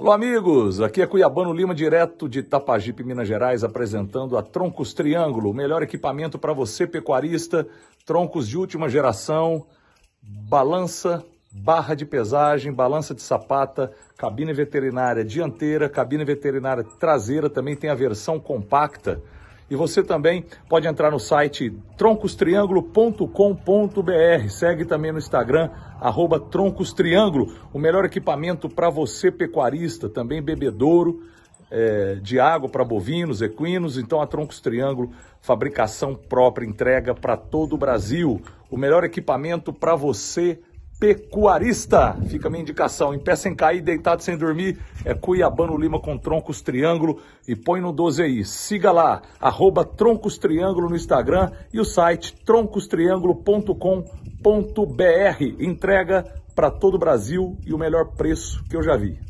Alô, amigos! Aqui é Cuiabano Lima, direto de Tapajipe, Minas Gerais, apresentando a Troncos Triângulo, o melhor equipamento para você, pecuarista, troncos de última geração, balança, barra de pesagem, balança de sapata, cabine veterinária dianteira, cabine veterinária traseira, também tem a versão compacta. E você também pode entrar no site troncostriângulo.com.br. Segue também no Instagram, arroba troncostriângulo, o melhor equipamento para você pecuarista, também bebedouro, é, de água para bovinos, equinos. Então a Troncos Triângulo, fabricação própria, entrega para todo o Brasil. O melhor equipamento para você pecuarista. Fica a minha indicação. Em pé sem cair, deitado sem dormir, é Cuiabano Lima com Troncos Triângulo e põe no 12 aí. Siga lá, arroba Troncos Triângulo no Instagram e o site troncostriângulo.com.br. Entrega para todo o Brasil e o melhor preço que eu já vi.